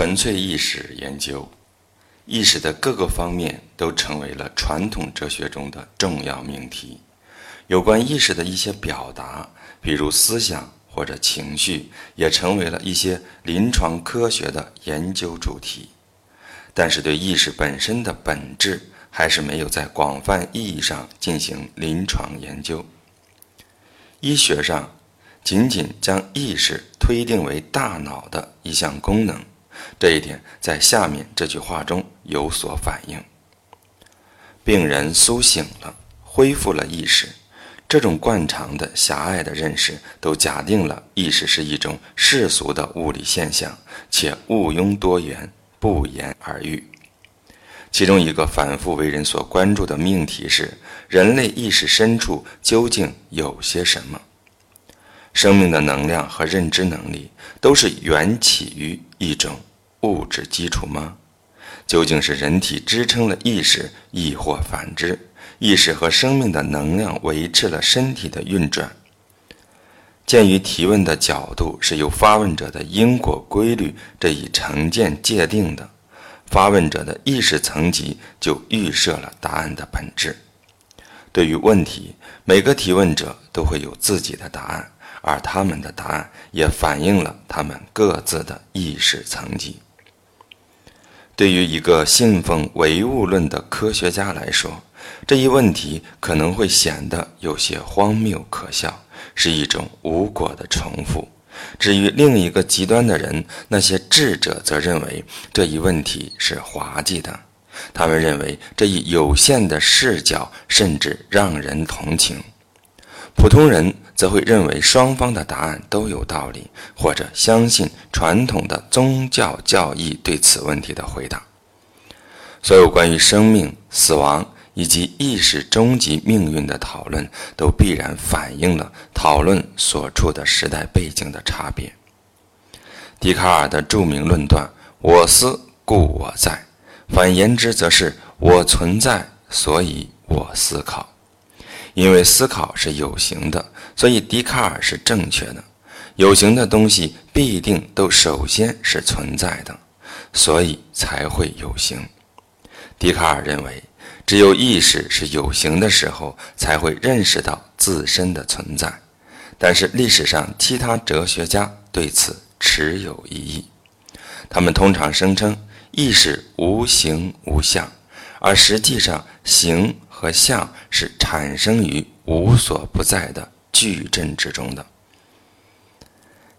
纯粹意识研究，意识的各个方面都成为了传统哲学中的重要命题。有关意识的一些表达，比如思想或者情绪，也成为了一些临床科学的研究主题。但是，对意识本身的本质，还是没有在广泛意义上进行临床研究。医学上，仅仅将意识推定为大脑的一项功能。这一点在下面这句话中有所反映。病人苏醒了，恢复了意识。这种惯常的狭隘的认识，都假定了意识是一种世俗的物理现象，且毋庸多言，不言而喻。其中一个反复为人所关注的命题是：人类意识深处究竟有些什么？生命的能量和认知能力都是缘起于一种。物质基础吗？究竟是人体支撑了意识，亦或反之？意识和生命的能量维持了身体的运转。鉴于提问的角度是由发问者的因果规律这一成见界定的，发问者的意识层级就预设了答案的本质。对于问题，每个提问者都会有自己的答案，而他们的答案也反映了他们各自的意识层级。对于一个信奉唯物论的科学家来说，这一问题可能会显得有些荒谬可笑，是一种无果的重复。至于另一个极端的人，那些智者则认为这一问题是滑稽的。他们认为这一有限的视角甚至让人同情。普通人。则会认为双方的答案都有道理，或者相信传统的宗教教义对此问题的回答。所有关于生命、死亡以及意识终极命运的讨论，都必然反映了讨论所处的时代背景的差别。笛卡尔的著名论断“我思故我在”，反言之则是我存在，所以我思考。因为思考是有形的，所以笛卡尔是正确的。有形的东西必定都首先是存在的，所以才会有形。笛卡尔认为，只有意识是有形的时候，才会认识到自身的存在。但是历史上其他哲学家对此持有异议，他们通常声称意识无形无相，而实际上形。和相是产生于无所不在的矩阵之中的。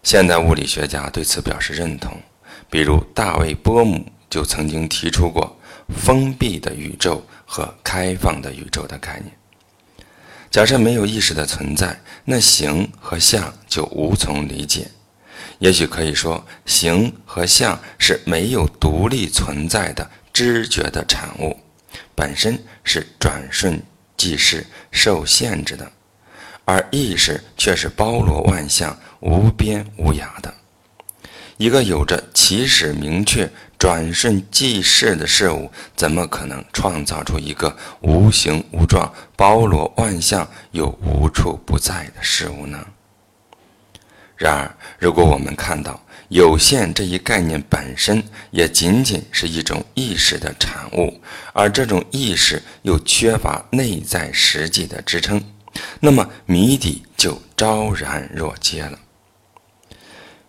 现代物理学家对此表示认同，比如大卫·波姆就曾经提出过“封闭的宇宙”和“开放的宇宙”的概念。假设没有意识的存在，那形和相就无从理解。也许可以说，形和相是没有独立存在的知觉的产物。本身是转瞬即逝、受限制的，而意识却是包罗万象、无边无涯的。一个有着起始明确、转瞬即逝的事物，怎么可能创造出一个无形无状、包罗万象又无处不在的事物呢？然而，如果我们看到有限这一概念本身也仅仅是一种意识的产物，而这种意识又缺乏内在实际的支撑，那么谜底就昭然若揭了。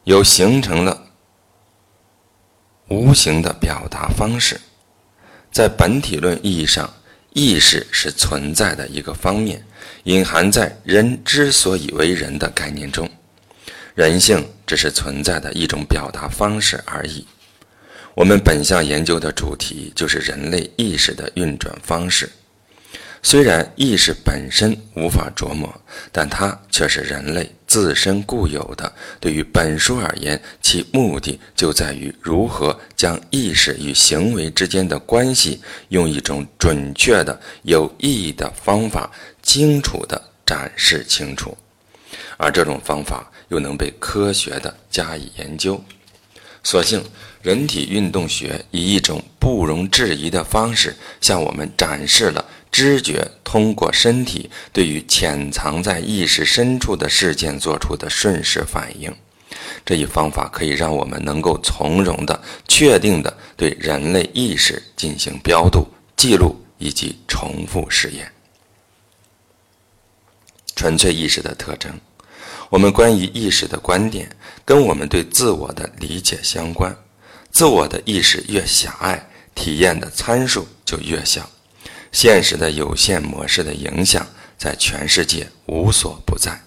有形成了无形的表达方式，在本体论意义上，意识是存在的一个方面，隐含在人之所以为人的概念中。人性只是存在的一种表达方式而已。我们本项研究的主题就是人类意识的运转方式。虽然意识本身无法琢磨，但它却是人类自身固有的。对于本书而言，其目的就在于如何将意识与行为之间的关系，用一种准确的、有意义的方法，清楚地展示清楚。而这种方法。又能被科学的加以研究，所幸人体运动学以一种不容置疑的方式向我们展示了知觉通过身体对于潜藏在意识深处的事件做出的瞬时反应。这一方法可以让我们能够从容的、确定的对人类意识进行标度、记录以及重复实验。纯粹意识的特征，我们关于意识的观点跟我们对自我的理解相关。自我的意识越狭隘，体验的参数就越小，现实的有限模式的影响在全世界无所不在。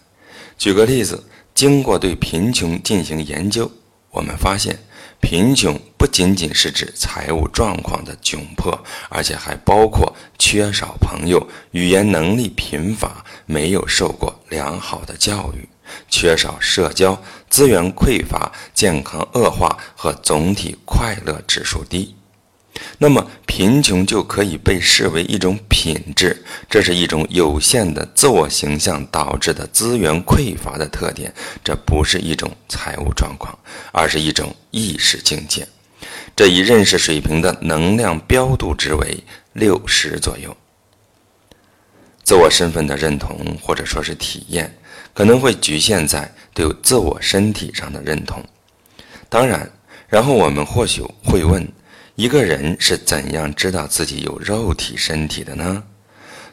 举个例子，经过对贫穷进行研究，我们发现，贫穷不仅仅是指财务状况的窘迫，而且还包括缺少朋友、语言能力贫乏、没有受过良好的教育。缺少社交资源匮乏、健康恶化和总体快乐指数低，那么贫穷就可以被视为一种品质。这是一种有限的自我形象导致的资源匮乏的特点。这不是一种财务状况，而是一种意识境界。这一认识水平的能量标度值为六十左右。自我身份的认同，或者说是体验。可能会局限在对自我身体上的认同，当然，然后我们或许会问：一个人是怎样知道自己有肉体身体的呢？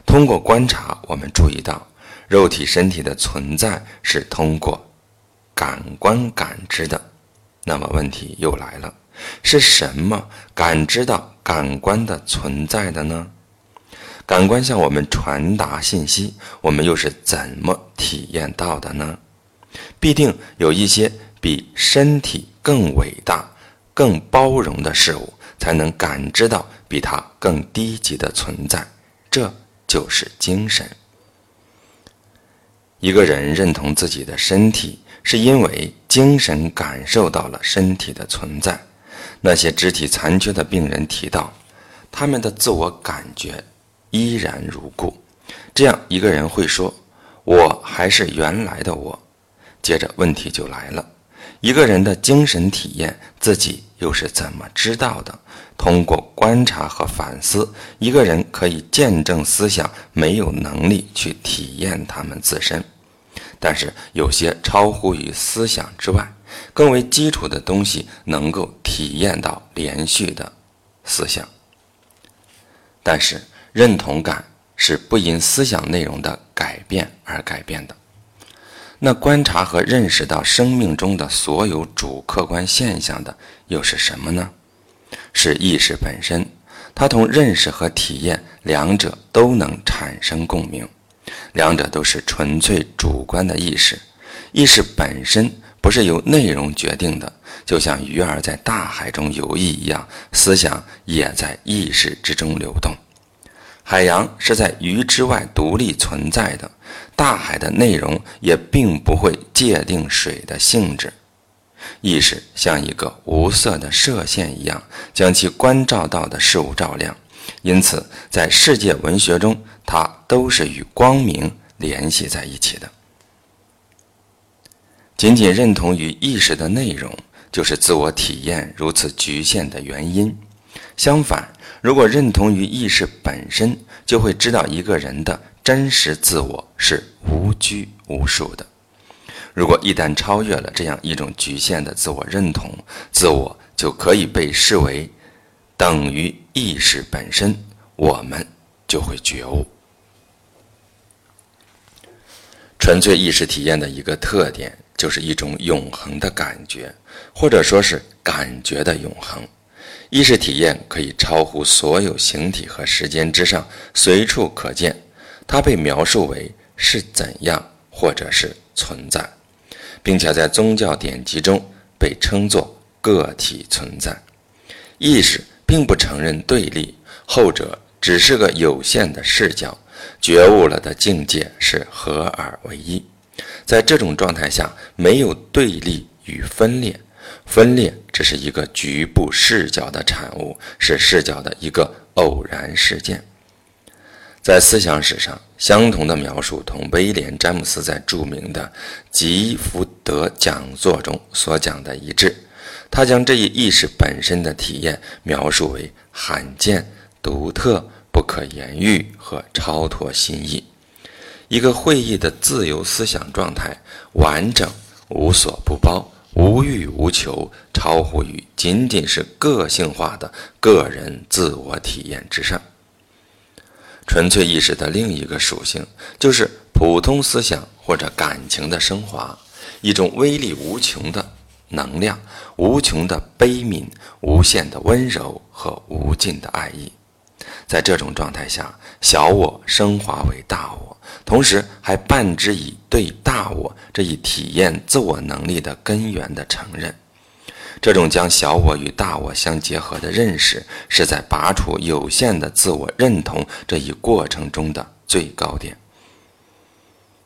通过观察，我们注意到，肉体身体的存在是通过感官感知的。那么问题又来了：是什么感知到感官的存在的呢？感官向我们传达信息，我们又是怎么体验到的呢？必定有一些比身体更伟大、更包容的事物，才能感知到比它更低级的存在。这就是精神。一个人认同自己的身体，是因为精神感受到了身体的存在。那些肢体残缺的病人提到，他们的自我感觉。依然如故，这样一个人会说：“我还是原来的我。”接着问题就来了：一个人的精神体验自己又是怎么知道的？通过观察和反思，一个人可以见证思想没有能力去体验他们自身。但是有些超乎于思想之外、更为基础的东西，能够体验到连续的思想。但是。认同感是不因思想内容的改变而改变的。那观察和认识到生命中的所有主客观现象的又是什么呢？是意识本身，它同认识和体验两者都能产生共鸣，两者都是纯粹主观的意识。意识本身不是由内容决定的，就像鱼儿在大海中游弋一样，思想也在意识之中流动。海洋是在鱼之外独立存在的，大海的内容也并不会界定水的性质。意识像一个无色的射线一样，将其关照到的事物照亮，因此在世界文学中，它都是与光明联系在一起的。仅仅认同于意识的内容，就是自我体验如此局限的原因。相反，如果认同于意识本身，就会知道一个人的真实自我是无拘无束的。如果一旦超越了这样一种局限的自我认同，自我就可以被视为等于意识本身，我们就会觉悟。纯粹意识体验的一个特点，就是一种永恒的感觉，或者说是感觉的永恒。意识体验可以超乎所有形体和时间之上，随处可见。它被描述为是怎样，或者是存在，并且在宗教典籍中被称作个体存在。意识并不承认对立，后者只是个有限的视角。觉悟了的境界是合二为一。在这种状态下，没有对立与分裂。分裂只是一个局部视角的产物，是视角的一个偶然事件。在思想史上，相同的描述同威廉·詹姆斯在著名的吉福德讲座中所讲的一致。他将这一意识本身的体验描述为罕见、独特、不可言喻和超脱心意，一个会议的自由思想状态，完整、无所不包。无欲无求，超乎于仅仅是个性化的个人自我体验之上。纯粹意识的另一个属性，就是普通思想或者感情的升华，一种威力无穷的能量，无穷的悲悯，无限的温柔和无尽的爱意。在这种状态下，小我升华为大我，同时还伴之以对大我这一体验自我能力的根源的承认。这种将小我与大我相结合的认识，是在拔除有限的自我认同这一过程中的最高点。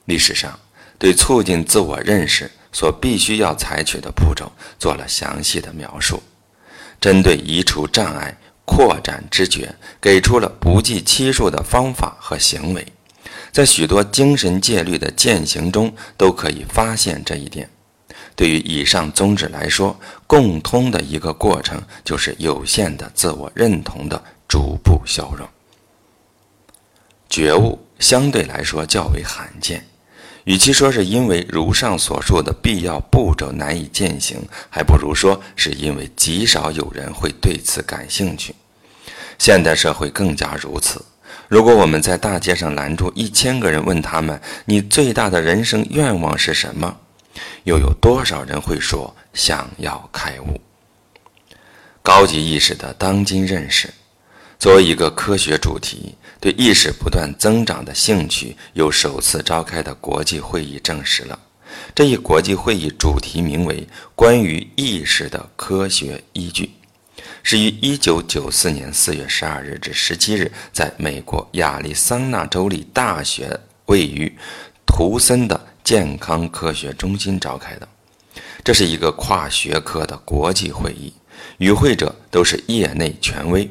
历史上对促进自我认识所必须要采取的步骤做了详细的描述，针对移除障碍。扩展知觉，给出了不计其数的方法和行为，在许多精神戒律的践行中都可以发现这一点。对于以上宗旨来说，共通的一个过程就是有限的自我认同的逐步消融。觉悟相对来说较为罕见。与其说是因为如上所述的必要步骤难以践行，还不如说是因为极少有人会对此感兴趣。现代社会更加如此。如果我们在大街上拦住一千个人，问他们：“你最大的人生愿望是什么？”又有多少人会说想要开悟？高级意识的当今认识，作为一个科学主题。对意识不断增长的兴趣，由首次召开的国际会议证实了。这一国际会议主题名为“关于意识的科学依据”，是于1994年4月12日至17日，在美国亚利桑那州立大学位于图森的健康科学中心召开的。这是一个跨学科的国际会议，与会者都是业内权威。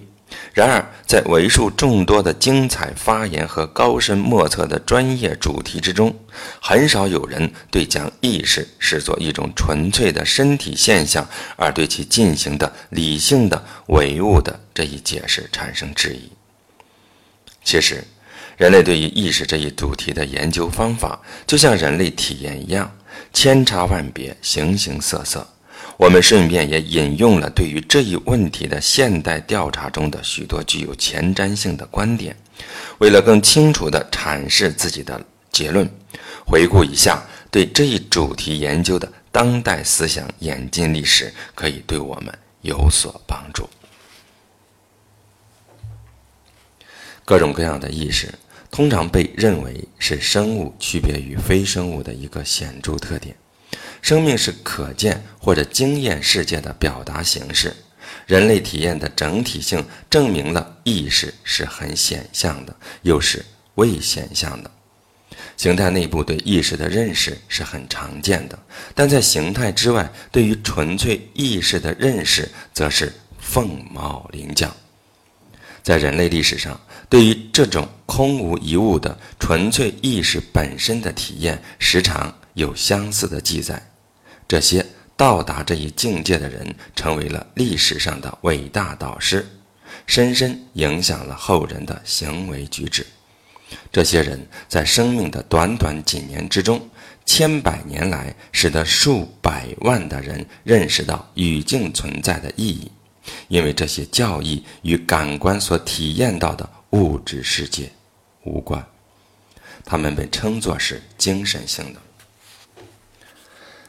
然而，在为数众多的精彩发言和高深莫测的专业主题之中，很少有人对将意识视作一种纯粹的身体现象而对其进行的理性的唯物的这一解释产生质疑。其实，人类对于意识这一主题的研究方法，就像人类体验一样，千差万别，形形色色。我们顺便也引用了对于这一问题的现代调查中的许多具有前瞻性的观点，为了更清楚地阐释自己的结论，回顾一下对这一主题研究的当代思想演进历史，可以对我们有所帮助。各种各样的意识，通常被认为是生物区别于非生物的一个显著特点。生命是可见或者经验世界的表达形式，人类体验的整体性证明了意识是很显象的，又是未显象的。形态内部对意识的认识是很常见的，但在形态之外，对于纯粹意识的认识则是凤毛麟角。在人类历史上，对于这种空无一物的纯粹意识本身的体验，时常。有相似的记载，这些到达这一境界的人成为了历史上的伟大导师，深深影响了后人的行为举止。这些人在生命的短短几年之中，千百年来，使得数百万的人认识到语境存在的意义，因为这些教义与感官所体验到的物质世界无关，他们被称作是精神性的。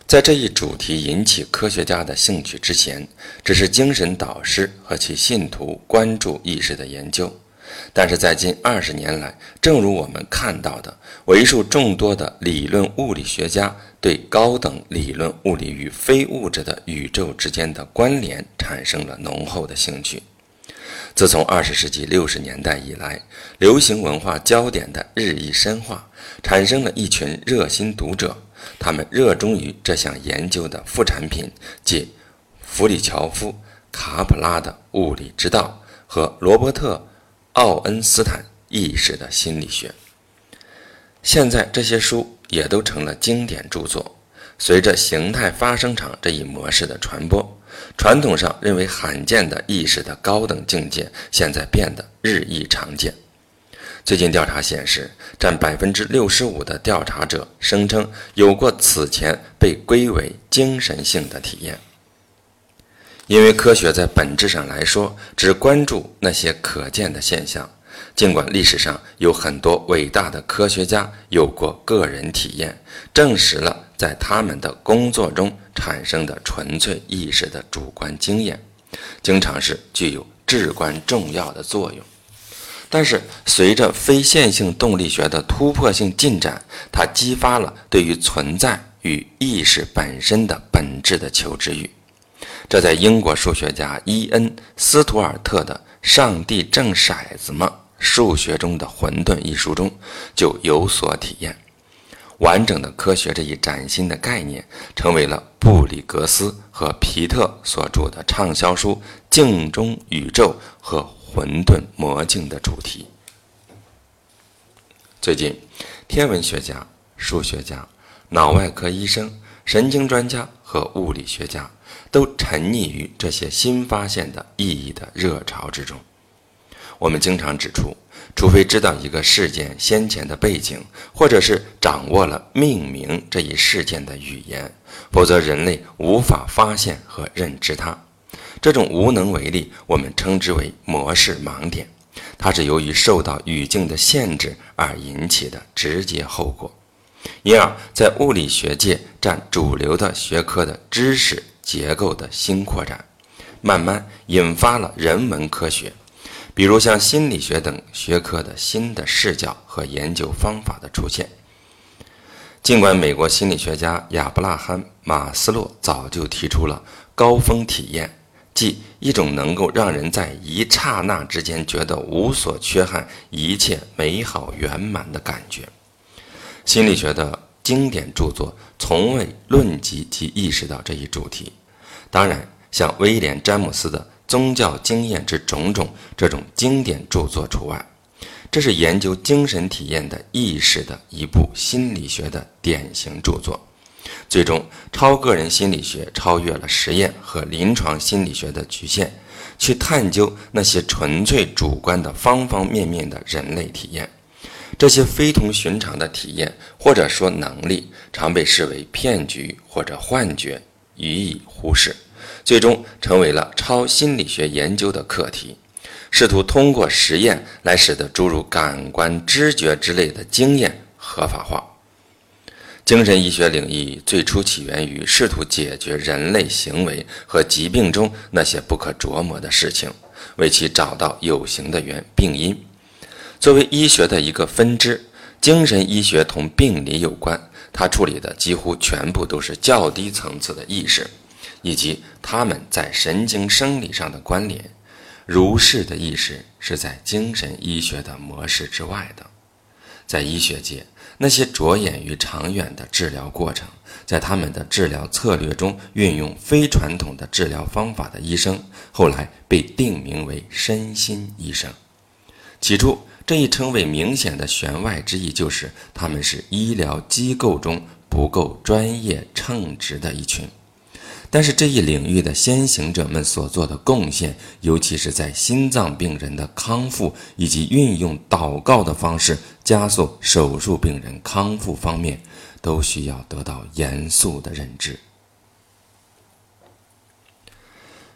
在这一主题引起科学家的兴趣之前，只是精神导师和其信徒关注意识的研究。但是在近二十年来，正如我们看到的，为数众多的理论物理学家对高等理论物理与非物质的宇宙之间的关联产生了浓厚的兴趣。自从二十世纪六十年代以来，流行文化焦点的日益深化，产生了一群热心读者。他们热衷于这项研究的副产品，即弗里乔夫·卡普拉的物理之道和罗伯特·奥恩斯坦意识的心理学。现在这些书也都成了经典著作。随着形态发生场这一模式的传播，传统上认为罕见的意识的高等境界，现在变得日益常见。最近调查显示，占百分之六十五的调查者声称有过此前被归为精神性的体验。因为科学在本质上来说，只关注那些可见的现象。尽管历史上有很多伟大的科学家有过个人体验，证实了在他们的工作中产生的纯粹意识的主观经验，经常是具有至关重要的作用。但是，随着非线性动力学的突破性进展，它激发了对于存在与意识本身的本质的求知欲。这在英国数学家伊恩·斯图尔特的《上帝掷骰子吗？数学中的混沌》一书中就有所体验。完整的科学这一崭新的概念，成为了布里格斯和皮特所著的畅销书《镜中宇宙》和。混沌魔镜的主题。最近，天文学家、数学家、脑外科医生、神经专家和物理学家都沉溺于这些新发现的意义的热潮之中。我们经常指出，除非知道一个事件先前的背景，或者是掌握了命名这一事件的语言，否则人类无法发现和认知它。这种无能为力，我们称之为模式盲点，它是由于受到语境的限制而引起的直接后果，因而，在物理学界占主流的学科的知识结构的新扩展，慢慢引发了人文科学，比如像心理学等学科的新的视角和研究方法的出现。尽管美国心理学家亚伯拉罕·马斯洛早就提出了高峰体验。即一种能够让人在一刹那之间觉得无所缺憾、一切美好圆满的感觉。心理学的经典著作从未论及及意识到这一主题。当然，像威廉·詹姆斯的《宗教经验之种种》这种经典著作除外。这是研究精神体验的意识的一部心理学的典型著作。最终，超个人心理学超越了实验和临床心理学的局限，去探究那些纯粹主观的方方面面的人类体验。这些非同寻常的体验或者说能力，常被视为骗局或者幻觉，予以忽视，最终成为了超心理学研究的课题，试图通过实验来使得诸如感官、知觉之类的经验合法化。精神医学领域最初起源于试图解决人类行为和疾病中那些不可琢磨的事情，为其找到有形的原病因。作为医学的一个分支，精神医学同病理有关，它处理的几乎全部都是较低层次的意识，以及它们在神经生理上的关联。如是的意识是在精神医学的模式之外的，在医学界。那些着眼于长远的治疗过程，在他们的治疗策略中运用非传统的治疗方法的医生，后来被定名为身心医生。起初，这一称谓明显的弦外之意就是，他们是医疗机构中不够专业称职的一群。但是这一领域的先行者们所做的贡献，尤其是在心脏病人的康复以及运用祷告的方式加速手术病人康复方面，都需要得到严肃的认知。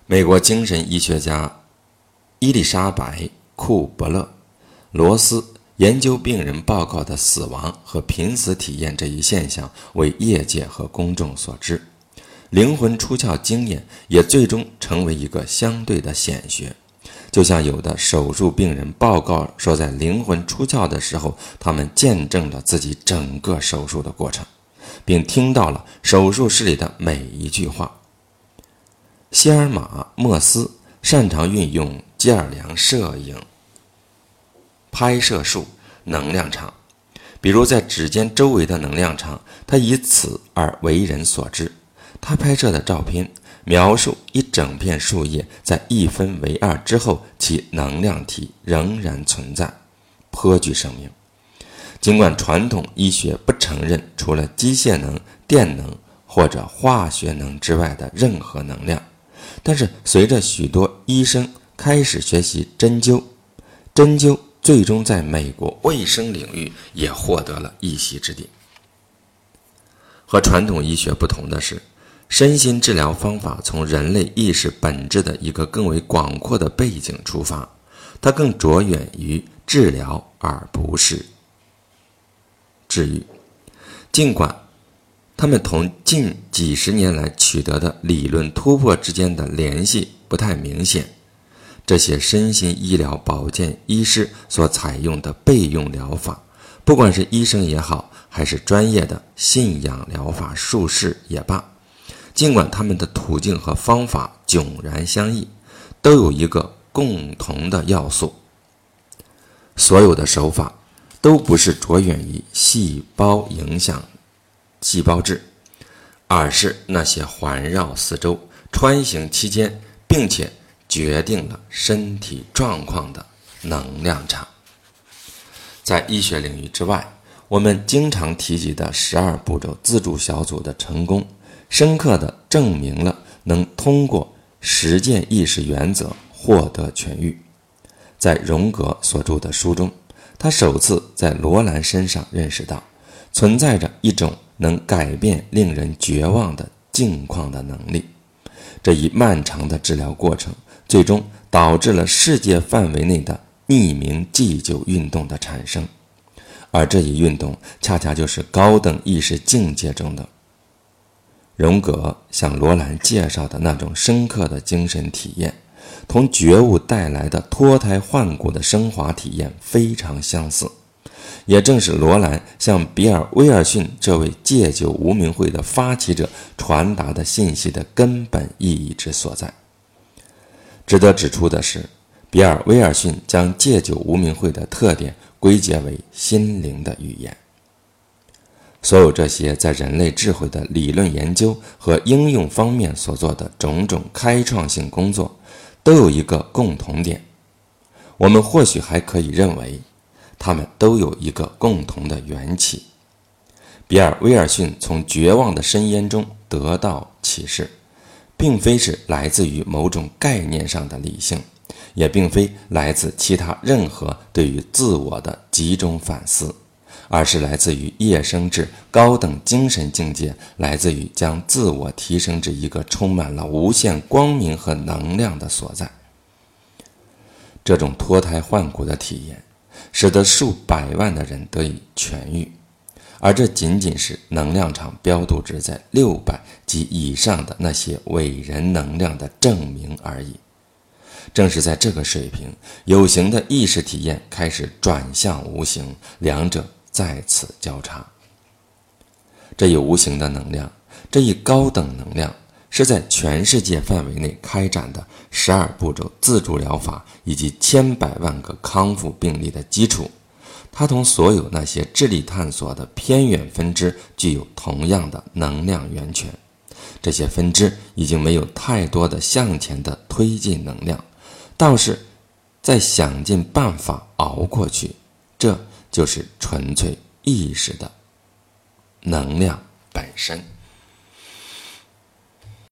美国精神医学家伊丽莎白·库伯勒罗斯研究病人报告的死亡和濒死体验这一现象，为业界和公众所知。灵魂出窍经验也最终成为一个相对的显学，就像有的手术病人报告说，在灵魂出窍的时候，他们见证了自己整个手术的过程，并听到了手术室里的每一句话。希尔玛·莫斯擅长运用基尔良摄影拍摄术能量场，比如在指尖周围的能量场，他以此而为人所知。他拍摄的照片描述一整片树叶在一分为二之后，其能量体仍然存在，颇具生命。尽管传统医学不承认除了机械能、电能或者化学能之外的任何能量，但是随着许多医生开始学习针灸，针灸最终在美国卫生领域也获得了一席之地。和传统医学不同的是，身心治疗方法从人类意识本质的一个更为广阔的背景出发，它更着眼于治疗而不是治愈。尽管他们同近几十年来取得的理论突破之间的联系不太明显。这些身心医疗保健医师所采用的备用疗法，不管是医生也好，还是专业的信仰疗法术士也罢，尽管他们的途径和方法迥然相异，都有一个共同的要素：所有的手法都不是着眼于细胞影响细胞质，而是那些环绕四周、穿行期间，并且。决定了身体状况的能量场。在医学领域之外，我们经常提及的十二步骤自助小组的成功，深刻地证明了能通过实践意识原则获得痊愈。在荣格所著的书中，他首次在罗兰身上认识到，存在着一种能改变令人绝望的境况的能力。这一漫长的治疗过程。最终导致了世界范围内的匿名祭酒运动的产生，而这一运动恰恰就是高等意识境界中的荣格向罗兰介绍的那种深刻的精神体验，同觉悟带来的脱胎换骨的升华体验非常相似。也正是罗兰向比尔·威尔逊这位戒酒无名会的发起者传达的信息的根本意义之所在。值得指出的是，比尔·威尔逊将戒酒无名会的特点归结为心灵的语言。所有这些在人类智慧的理论研究和应用方面所做的种种开创性工作，都有一个共同点。我们或许还可以认为，他们都有一个共同的缘起。比尔·威尔逊从绝望的深渊中得到启示。并非是来自于某种概念上的理性，也并非来自其他任何对于自我的集中反思，而是来自于夜生至高等精神境界，来自于将自我提升至一个充满了无限光明和能量的所在。这种脱胎换骨的体验，使得数百万的人得以痊愈。而这仅仅是能量场标度值在六百及以上的那些伟人能量的证明而已。正是在这个水平，有形的意识体验开始转向无形，两者在此交叉。这一无形的能量，这一高等能量，是在全世界范围内开展的十二步骤自助疗法以及千百万个康复病例的基础。它同所有那些智力探索的偏远分支具有同样的能量源泉，这些分支已经没有太多的向前的推进能量，倒是在想尽办法熬过去。这就是纯粹意识的能量本身。